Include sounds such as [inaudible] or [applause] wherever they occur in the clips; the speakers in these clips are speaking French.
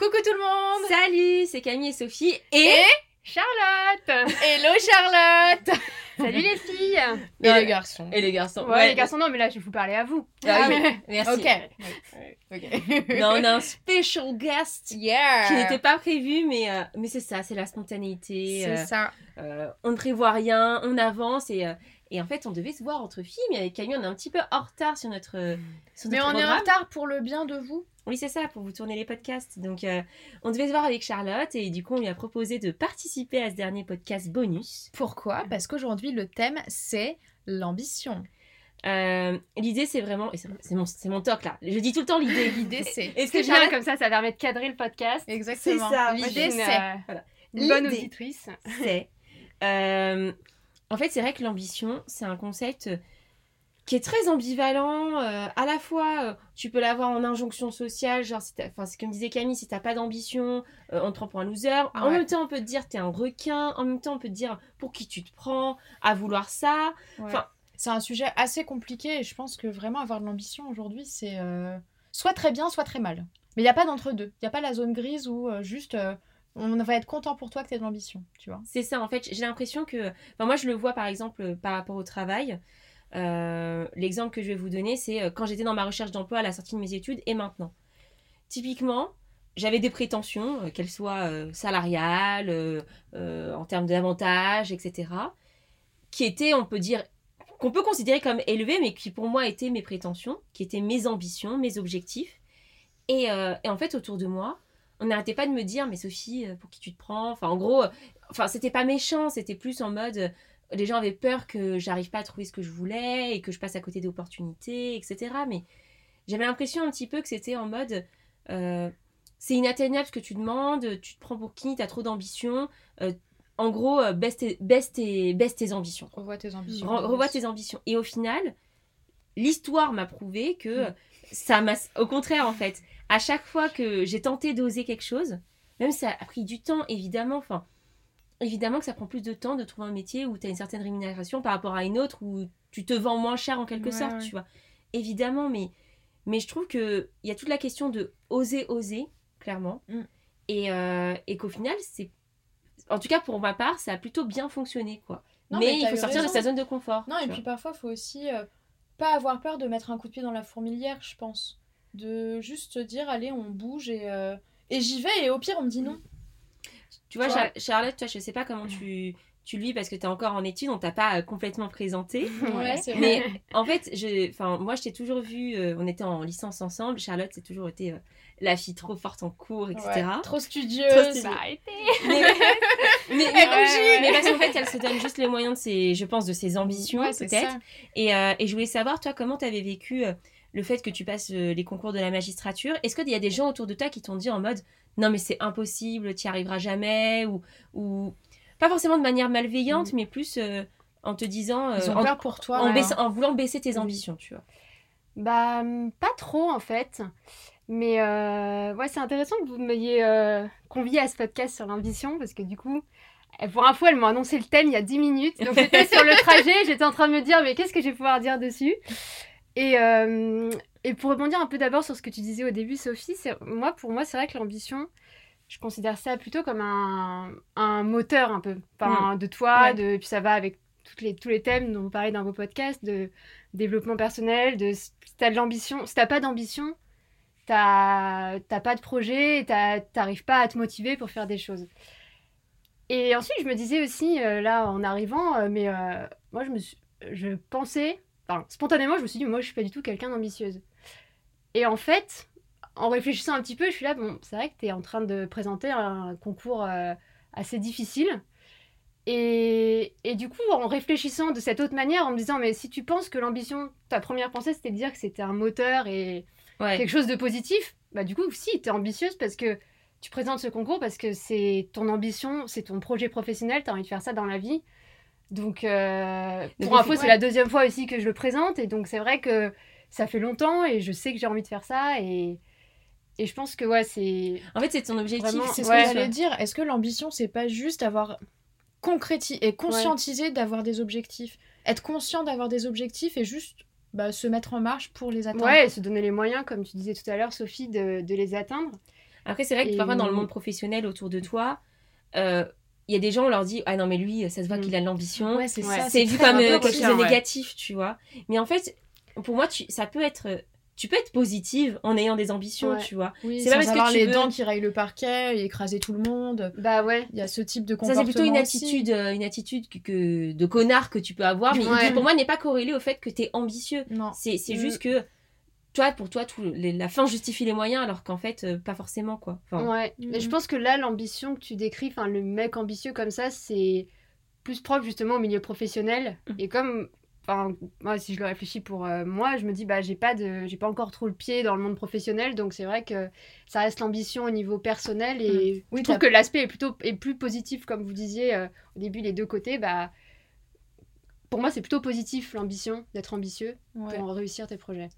Coucou tout le monde Salut, c'est Camille et Sophie et... Charlotte [laughs] Hello Charlotte Salut les filles Et les garçons. Et les garçons. Ouais, les garçons, non, mais là, je vais vous parler à vous. Ah oui, merci. Ok. Ok. Non, on a un special guest Yeah qui n'était pas prévu, mais, euh, mais c'est ça, c'est la spontanéité. C'est euh, ça. euh, on ne prévoit rien, on avance et, euh, et en fait, on devait se voir entre filles, mais avec Camille, on est un petit peu en retard sur notre, euh, sur Mais notre on est en retard pour le bien de vous. Oui, c'est ça, pour vous tourner les podcasts. Donc, euh, on devait se voir avec Charlotte et du coup, on lui a proposé de participer à ce dernier podcast bonus. Pourquoi? Parce qu'aujourd'hui, le thème, c'est l'ambition. Euh, l'idée, c'est vraiment. C'est mon, c'est mon toc là. Je dis tout le temps l'idée. [laughs] L'idée, c'est... Est-ce que [laughs] bien [laughs] comme ça, ça permet de cadrer le podcast. Exactement. C'est ça. L'idée, c'est... euh, Voilà. une bonne auditrice. c'est. En fait, c'est vrai que l'ambition, c'est un concept euh, qui est très ambivalent. euh, à la fois, euh, tu peux l'avoir en injonction sociale, genre, si enfin, c'est comme disait Camille, si t'as pas d'ambition, euh, on te prend pour un loser. En Ouais. même temps, on peut te dire t'es un requin. En même temps, on peut te dire pour qui tu te prends, à vouloir ça. Ouais. Enfin- c'est un sujet assez compliqué et je pense que vraiment avoir de l'ambition aujourd'hui, c'est soit très bien, soit très mal. Mais il n'y a pas d'entre-deux. Il n'y a pas la zone grise où juste on va être content pour toi que tu aies de l'ambition, tu vois. C'est ça, en fait, j'ai l'impression que. Enfin, moi, je le vois par exemple euh, par rapport au travail. Euh, L'exemple que je vais vous donner, c'est euh, quand j'étais dans ma recherche d'emploi à la sortie de mes études et maintenant. Typiquement, j'avais des prétentions, qu'elles soient salariales, en termes d'avantages, etc., qui étaient, on peut dire, qu'on peut considérer comme élevées, mais qui pour moi étaient mes prétentions, qui étaient mes ambitions, mes objectifs. Et, et en fait, autour de moi, on n'arrêtait pas de me dire, mais Sophie, euh, pour qui tu te prends? Enfin, en gros, euh, enfin, c'était pas méchant, c'était plus en mode. euh, les gens avaient peur que j'arrive pas à trouver ce que je voulais et que je passe à côté d'opportunités, etc. Mais j'avais l'impression un petit peu que c'était en mode. euh, c'est inatteignable ce que tu demandes, tu te prends pour qui, t'as trop d'ambition. euh, en gros, euh, baisse, tes, baisse, tes, baisse tes ambitions. Revois tes ambitions. Re- revois tes ambitions. Et au final, l'histoire m'a prouvé que ça m'a. Au contraire, en fait, à chaque fois que j'ai tenté d'oser quelque chose, même ça a pris du temps, évidemment, enfin, évidemment que ça prend plus de temps de trouver un métier où tu as une certaine rémunération par rapport à une autre où tu te vends moins cher en quelque Ouais, sorte, ouais. tu vois. Évidemment, mais, mais je trouve qu'il y a toute la question de oser, oser, clairement. Mm. Et, euh, et qu'au final, c'est. En tout cas, pour ma part, ça a plutôt bien fonctionné, quoi. Non, mais mais il faut sortir de sa zone de confort. Non, et vois. puis parfois, il faut aussi euh, pas avoir peur de mettre un coup de pied dans la fourmilière, je pense. De juste dire, allez, on bouge et, euh, et j'y vais, et au pire, on me dit non. Tu vois, Tu vois. Char- Charlotte, toi, je sais pas comment tu, tu le vis parce que tu es encore en études, on t'a pas euh, complètement présenté. Ouais, c'est vrai. Mais en fait, je, enfin, moi, je t'ai toujours vu, euh, on était en licence ensemble. Charlotte, c'est toujours été euh, la fille trop forte en cours, etc. Ouais, trop Trop studieuse. été. Mais, [laughs] mais, mais, parce qu'en fait, elle se donne juste les moyens de ses, je pense, de ses ambitions, peut-être. Et, euh, et je voulais savoir, toi, comment tu avais vécu euh, le fait que tu passes euh, les concours de la magistrature Est-ce qu'il y a des gens autour de toi qui t'ont dit en mode non, mais c'est impossible, tu n'y arriveras jamais ou, ou pas forcément de manière malveillante, mais plus euh, en te disant. euh, Ils ont en, peur pour toi. en ouais. baissant- en voulant baisser tes ambitions, tu vois. Bah, hum, pas trop en fait. Mais euh, ouais, c'est intéressant que vous m'ayez euh, convié à ce podcast sur l'ambition parce que du coup, pour info, elle m'a annoncé le thème il y a 10 minutes. Donc j'étais sur le [laughs] trajet, j'étais en train de me dire, mais qu'est-ce que je vais pouvoir dire dessus? Et, euh, et pour rebondir un peu d'abord sur ce que tu disais au début, Sophie, moi, pour moi, c'est vrai que l'ambition, je considère ça plutôt comme un, un moteur un peu enfin, de toi, Ouais. de, puis ça va avec toutes les, tous les thèmes dont vous parlez dans vos podcasts, de développement personnel, de si t'as de l'ambition, si t'as pas d'ambition, t'as pas de projet, et t'arrives pas à te motiver pour faire des choses. Et ensuite, je me disais aussi, euh, là, en arrivant, euh, mais euh, moi, je me suis, je pensais, enfin, spontanément, je me suis dit, moi, je suis pas du tout quelqu'un d'ambitieuse. Et en fait, en réfléchissant un petit peu, je suis là, bon, c'est vrai que tu es en train de présenter un concours euh, assez difficile. Et, et du coup, en réfléchissant de cette autre manière, en me disant, mais si tu penses que l'ambition, ta première pensée, c'était de dire que c'était un moteur et Ouais. quelque chose de positif, bah du coup, si, tu es ambitieuse parce que tu présentes ce concours parce que c'est ton ambition, c'est ton projet professionnel, tu as envie de faire ça dans la vie. Donc, euh, pour info, c'est la deuxième fois aussi que je le présente. Et donc, c'est vrai que ça fait longtemps et je sais que j'ai envie de faire ça. Et, et je pense que, ouais, c'est. En fait, c'est ton objectif. C'est ce Ouais. que j'allais dire. Est-ce que l'ambition, c'est pas juste d'avoir concrétisé et conscientisé d'avoir des objectifs? Être conscient d'avoir des objectifs et juste bah, se mettre en marche pour les atteindre. Ouais, et se donner les moyens, comme tu disais tout à l'heure, Sophie, de, de les atteindre. Après, c'est vrai que Et- parfois, dans le monde professionnel autour de toi, euh, il y a des gens, on leur dit Ah non, mais lui, ça se voit Mm. qu'il a de l'ambition. Ouais, c'est Ouais. ça. c'est vu comme euh, quelque chose de ouais. négatif, tu vois. Mais en fait, pour moi, tu, ça peut être. Tu peux être positive en ayant des ambitions, Ouais. tu vois. Oui, C'est sans pas parce que tu les veux- dents qui rayent le parquet et écraser tout le monde. Bah ouais. Il y a ce type de Ça, comportement c'est plutôt une attitude, euh, une attitude que, que- de connard que tu peux avoir, mais Ouais. qui, pour moi, n'est pas corrélée au fait que tu es ambitieux. Non. C'est c'est Mm. juste que, toi, pour toi, tout, les- la fin justifie les moyens, alors qu'en fait, euh, pas forcément, quoi. Enfin, Ouais. Mais je Mhm. pense que là, l'ambition que tu décris, enfin, le mec ambitieux comme ça, c'est plus propre justement au milieu professionnel. Mhm. Et comme. Enfin, moi, si je le réfléchis pour euh, moi, je me dis, bah, j'ai pas de, j'ai pas encore trop le pied dans le monde professionnel, donc c'est vrai que ça reste l'ambition au niveau personnel et Oui, je trouve que l'aspect est plutôt est plus positif, comme vous disiez euh, au début, les deux côtés, bah, pour moi, c'est plutôt positif l'ambition, d'être ambitieux Ouais. pour réussir tes projets.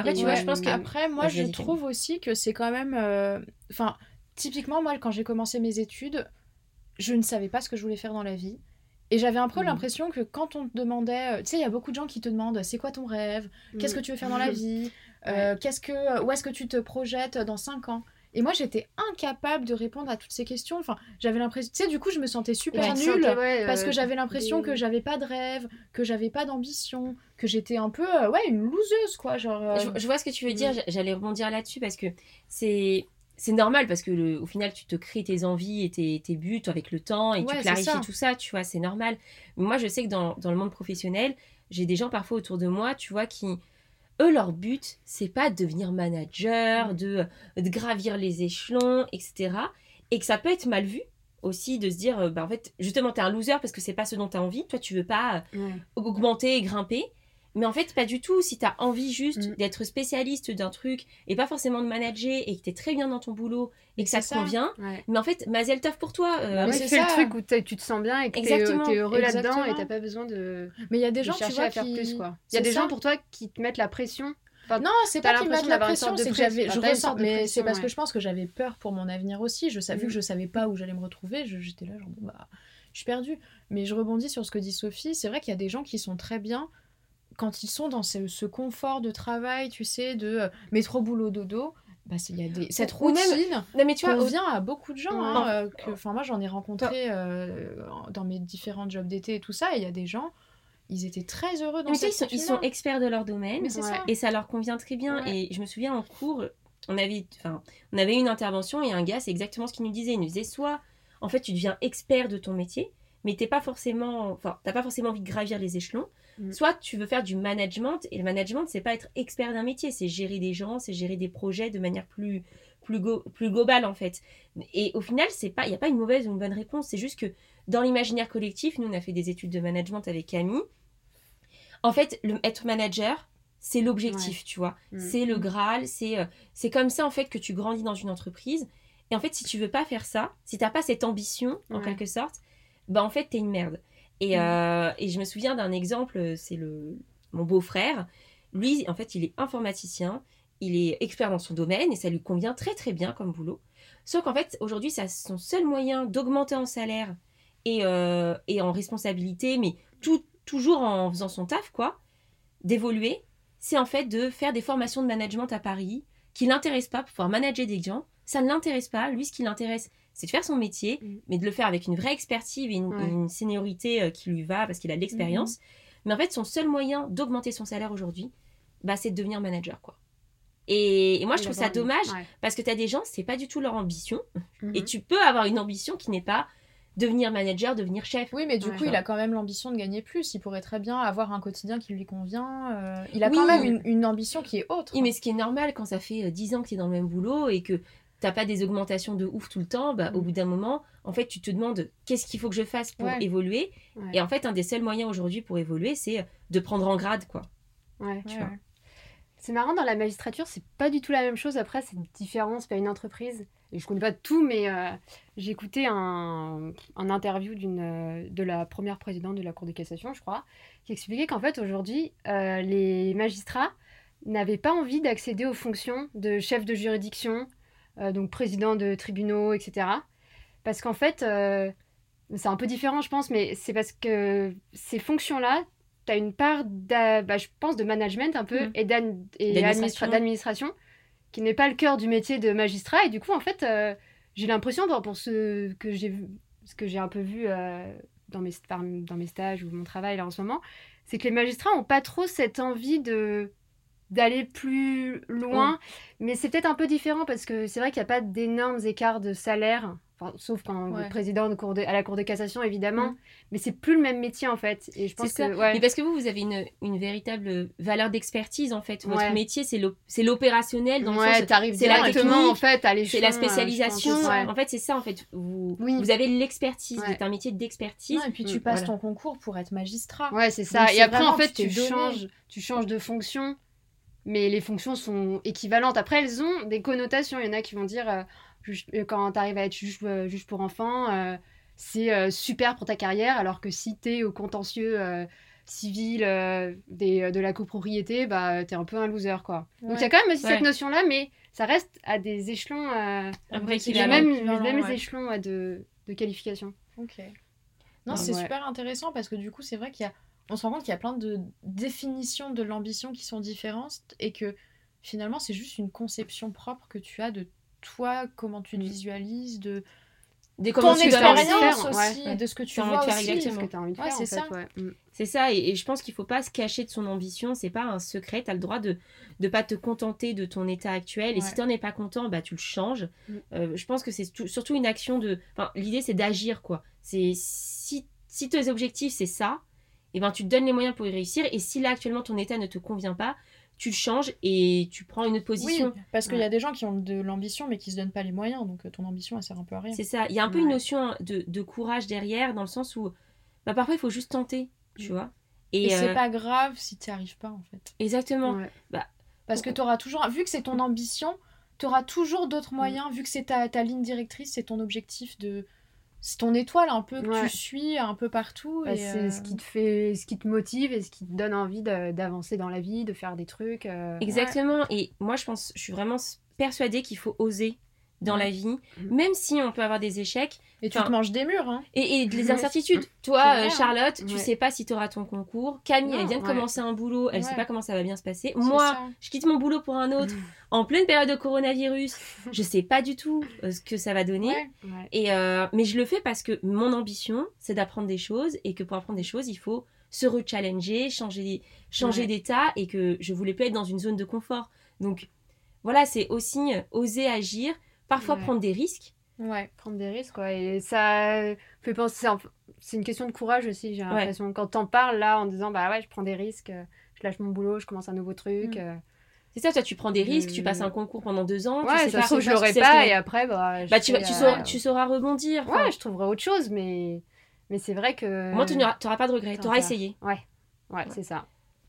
Après, tu ouais, vois, je pense que. Après, moi, je trouve aussi que c'est quand même. euh, Enfin, typiquement, moi, quand j'ai commencé mes études, je ne savais pas ce que je voulais faire dans la vie. Et j'avais un peu Mhm. l'impression que quand on te demandait. euh, Tu sais, il y a beaucoup de gens qui te demandent c'est quoi ton rêve? Qu'est-ce que tu veux faire dans la [laughs] vie? Euh, qu'est-ce que, Où est-ce que tu te projettes dans 5 ans? Et moi, j'étais incapable de répondre à toutes ces questions. Enfin, j'avais l'impression. Tu sais, du coup, je me sentais super te nulle. sentais, ouais, Parce euh, que j'avais l'impression des- que j'avais pas de rêve, que j'avais pas d'ambition, que j'étais un peu, euh, ouais, une loseuse, quoi. Genre, euh, Je, je vois ce que tu veux Mm. dire, j'allais rebondir là-dessus parce que c'est. C'est normal parce que le- au final tu te crées tes envies et tes, tes buts avec le temps et Ouais, tu clarifies ça. tout ça, tu vois, c'est normal. Moi je sais que dans, dans le monde professionnel, j'ai des gens parfois autour de moi, tu vois, qui, eux, leur but, c'est pas de devenir manager, de, de gravir les échelons, etc. Et que ça peut être mal vu aussi de se dire, euh, bah en fait, justement, t'es un loser parce que c'est pas ce dont t'as envie, toi tu veux pas euh, Ouais. augmenter et grimper. Mais en fait, pas du tout. Si tu as envie juste Mm. d'être spécialiste d'un truc et pas forcément de manager et que tu es très bien dans ton boulot et Mais que ça te convient, Ouais. mais en fait, mazel tov pour toi. euh, Bah tu c'est le truc où tu te sens bien et que t'es Exactement, t'es heureux là-dedans et t'as pas besoin de, Mais il y a des de gens, tu chercher vois, à faire qui... plus quoi. Il y a des ça. gens pour toi qui te mettent la pression. Non, c'est pas qu'ils mettent la pression, c'est que j'avais, je ressens, mais c'est parce que je pense que j'avais peur pour mon avenir aussi. Je savais que je savais pas où j'allais me retrouver. Je- j'étais là, genre, bah, je suis perdue. Mais je rebondis sur ce que dit Sophie. C'est vrai qu'il y a des gens qui sont très bien quand ils sont dans ce, ce confort de travail, tu sais, de euh, métro boulot dodo. Bah, y a des... cette routine Non, mais tu vois, au- convient à beaucoup de gens. Hein, euh, que- moi, j'en ai rencontré euh, dans mes différents jobs d'été et tout ça. Et il y a des gens, ils étaient très heureux dans mais cette ils, sont, ils sont experts de leur domaine Ouais. ça. et ça leur convient très bien. Ouais. Et je me souviens en cours, on avait, enfin, on avait une intervention et un gars, c'est exactement ce qu'il nous disait. Il nous disait soit, en fait, tu deviens expert de ton métier, mais t'es pas forcément, enfin, t'as pas forcément envie de gravir les échelons. Mm. Soit tu veux faire du management et le management, c'est pas être expert d'un métier, c'est gérer des gens, c'est gérer des projets de manière plus plus, go- plus globale en fait. Et au final, c'est pas, il y a pas une mauvaise ou une bonne réponse. C'est juste que dans l'imaginaire collectif, nous on a fait des études de management avec Camille. En fait, le, être manager, c'est l'objectif, tu vois. Mm. C'est le Graal, c'est euh, c'est comme ça en fait que tu grandis dans une entreprise. Et en fait, si tu veux pas faire ça, si t'as pas cette ambition en Ouais. quelque sorte, bah en fait t'es une merde. Et, Mm. euh, et je me souviens d'un exemple, c'est le mon beau-frère. Lui, en fait, il est informaticien, il est expert dans son domaine et ça lui convient très très bien comme boulot. Sauf qu'en fait, aujourd'hui, ça son seul moyen d'augmenter en salaire et, euh, et en responsabilité, mais tout, toujours en faisant son taf, quoi, d'évoluer, c'est en fait de faire des formations de management à Paris qui l'intéressent pas pour pouvoir manager des gens. Ça ne l'intéresse pas. Lui, ce qui l'intéresse, c'est de faire son métier, Mm. mais de le faire avec une vraie expertise et une, Ouais. une seniorité euh, qui lui va parce qu'il a de l'expérience. Mais en fait, son seul moyen d'augmenter son salaire aujourd'hui, bah, c'est de devenir manager, quoi. Et, et moi, je trouve ça dommage Ouais. parce que tu as des gens, c'est pas du tout leur ambition. Mhm. Et tu peux avoir une ambition qui n'est pas devenir manager, devenir chef. Oui, mais du Ouais. coup, il a quand même l'ambition de gagner plus. Il pourrait très bien avoir un quotidien qui lui convient. euh, Il a Oui. quand même une, une ambition qui est autre. Oui, mais ce qui est normal quand ça fait euh, 10 ans que tu es dans le même boulot et que t'as pas des augmentations de ouf tout le temps, bah, au Mm. bout d'un moment, en fait, tu te demandes qu'est-ce qu'il faut que je fasse pour Ouais. évoluer? Ouais. Et en fait, un des seuls moyens aujourd'hui pour évoluer, c'est de prendre en grade, quoi. Ouais. tu Ouais, vois. ouais. C'est marrant, dans la magistrature, c'est pas du tout la même chose. Après, c'est différent, c'est pas une entreprise. et je connais pas tout, mais euh, j'ai écouté un, un interview d'une, euh, de la première présidente de la Cour de cassation, je crois, qui expliquait qu'en fait, aujourd'hui, euh, les magistrats n'avaient pas envie d'accéder aux fonctions de chef de juridiction, euh, donc président de tribunaux, etc. Parce qu'en fait, euh, c'est un peu différent, je pense, mais c'est parce que ces fonctions-là, tu as une part, bah, je pense, de management un peu Mhm. et d'ad- et D'administration. administra- d'administration qui n'est pas le cœur du métier de magistrat. Et du coup, en fait, euh, j'ai l'impression, pour, pour ce que j'ai vu, ce que j'ai un peu vu dans, mes, dans mes stages ou mon travail là en ce moment, c'est que les magistrats n'ont pas trop cette envie de d'aller plus loin, mais c'est peut-être un peu différent parce que c'est vrai qu'il n'y a pas d'énormes écarts de salaire, enfin, sauf quand vous Ouais. êtes président de cour de- à la Cour de cassation évidemment, Mm. mais c'est plus le même métier en fait. Et je pense que ouais. Mais parce que vous, vous avez une, une véritable valeur d'expertise en fait. Votre Ouais. métier, c'est l'op- c'est l'opérationnel dans le Ouais, sens. t'arrives c'est la directement technique, en fait. C'est la euh, spécialisation. c'est ça. En fait, c'est ça. En fait, vous, Oui. vous avez l'expertise. Ouais. C'est un métier d'expertise. Et puis tu Mm, passes voilà. ton concours pour être magistrat. Ouais, c'est ça. Donc, Et après, en fait, tu changes, tu changes de fonction, mais les fonctions sont équivalentes. Après, elles ont des connotations. Il y en a qui vont dire, euh, juge- euh, quand tu arrives à être juge, euh, juge pour enfants, euh, c'est euh, super pour ta carrière, alors que si tu es au contentieux euh, civil euh, des, de la copropriété, bah, tu es un peu un loser. Quoi. Donc, il y a quand même aussi Ouais. cette notion-là, mais ça reste à des échelons, euh, Après, C'est qu'il les a équivalent, les mêmes ouais. échelons de, de qualification. Ok. Non, c'est ouais. super intéressant parce que du coup, c'est vrai qu'il y a. On se rend compte qu'il y a plein de définitions de l'ambition qui sont différentes et que finalement, c'est juste une conception propre que tu as de toi, comment tu te Mm. visualises, de Des ton expérience aussi, ouais. de ce que tu T'as envie de faire exactement. ce que tu as envie de Ouais, faire, en c'est fait. ça. ouais. Mm. C'est ça, et, et je pense qu'il faut pas se cacher de son ambition, c'est pas un secret, tu as le droit de ne pas te contenter de ton état actuel, et si tu n'en es pas content, bah, tu le changes. Mm. Euh, je pense que c'est tout- surtout une action de... Enfin, l'idée c'est d'agir, quoi. C'est si, si tes objectifs c'est ça, et ben tu te donnes les moyens pour y réussir, et si là actuellement ton état ne te convient pas, tu le changes et tu prends une autre Oui, position. parce qu'il y a des gens qui ont de l'ambition mais qui se donnent pas les moyens, donc euh, ton ambition elle sert un peu à rien. C'est ça, il y a un peu une notion de, de courage derrière, dans le sens où bah, parfois il faut juste tenter, tu Mm. vois. Et, Et, c'est euh, pas grave si tu arrives pas en fait. Exactement. Ouais. Parce que tu auras toujours, vu que c'est ton ambition, tu auras toujours d'autres moyens, vu que c'est ta, ta ligne directrice, c'est ton objectif de. C'est ton étoile un peu que Ouais. tu suis un peu partout. Bah, et, c'est euh, ce qui te fait, ce qui te motive et ce qui te donne envie de- d'avancer dans la vie, de faire des trucs. euh, Exactement. Et moi, je pense, je suis vraiment persuadée qu'il faut oser dans la vie, Mhm. même si on peut avoir des échecs Et tu te manges des murs, hein. et, et des Ouais. incertitudes. [laughs] Toi, euh, hein. Charlotte, tu Ouais. sais pas si tu auras ton concours. Camille, elle vient de ouais. commencer un boulot, elle Ouais. sait pas comment ça va bien se passer. Moi, ça. je quitte mon boulot pour un autre [laughs] en pleine période de coronavirus. je sais pas du tout euh, ce que ça va donner. Ouais. Ouais. Et euh, mais je le fais parce que mon ambition, c'est d'apprendre des choses et que pour apprendre des choses, il faut se rechallenger, changer, changer Ouais. d'état et que je voulais plus être dans une zone de confort. Donc voilà, c'est aussi oser agir, parfois Ouais. prendre des risques. Ouais. Prendre des risques, quoi. Et ça fait penser. C'est une question de courage aussi, j'ai l'impression. Quand t'en parles là en disant, bah ouais, je prends des risques, euh, je lâche mon boulot, je commence un nouveau truc. Mm. euh, C'est ça, toi tu prends des risques, tu passes un concours pendant deux ans, tu Ouais, sais ça pas, tu je l'aurai pas et après, bah. Bah, tu, vas- tu, euh, sauras, tu sauras rebondir. enfin. Ouais, je trouverai autre chose, mais. Mais c'est vrai que. Moins, tu n'auras pas de regrets, tu auras essayé. Ouais, c'est ça.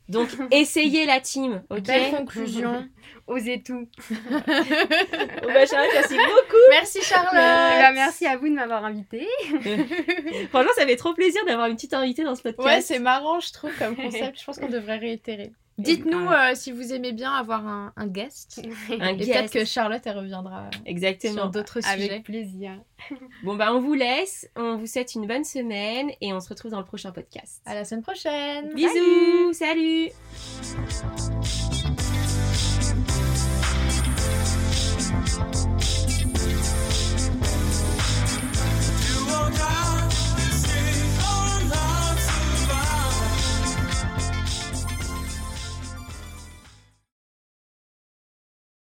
Donc, [laughs] essayez la team, ok Belle conclusion. [laughs] Osez tout. [laughs] Bon, bah, Charlotte, merci beaucoup. Merci Eh Charlotte. ben, merci à vous de m'avoir invité. Franchement, ça fait trop plaisir d'avoir une petite invitée dans ce podcast. Ouais, c'est marrant, je trouve, comme concept. Je pense qu'on devrait réitérer. Dites-nous euh, si vous aimez bien avoir un, un guest. [laughs] un Et peut-être que Charlotte, elle reviendra Exactement. sur d'autres sujets. Avec plaisir. [laughs] Bon, bah, on vous laisse. On vous souhaite une bonne semaine et on se retrouve dans le prochain podcast. À la semaine prochaine. Bisous, salut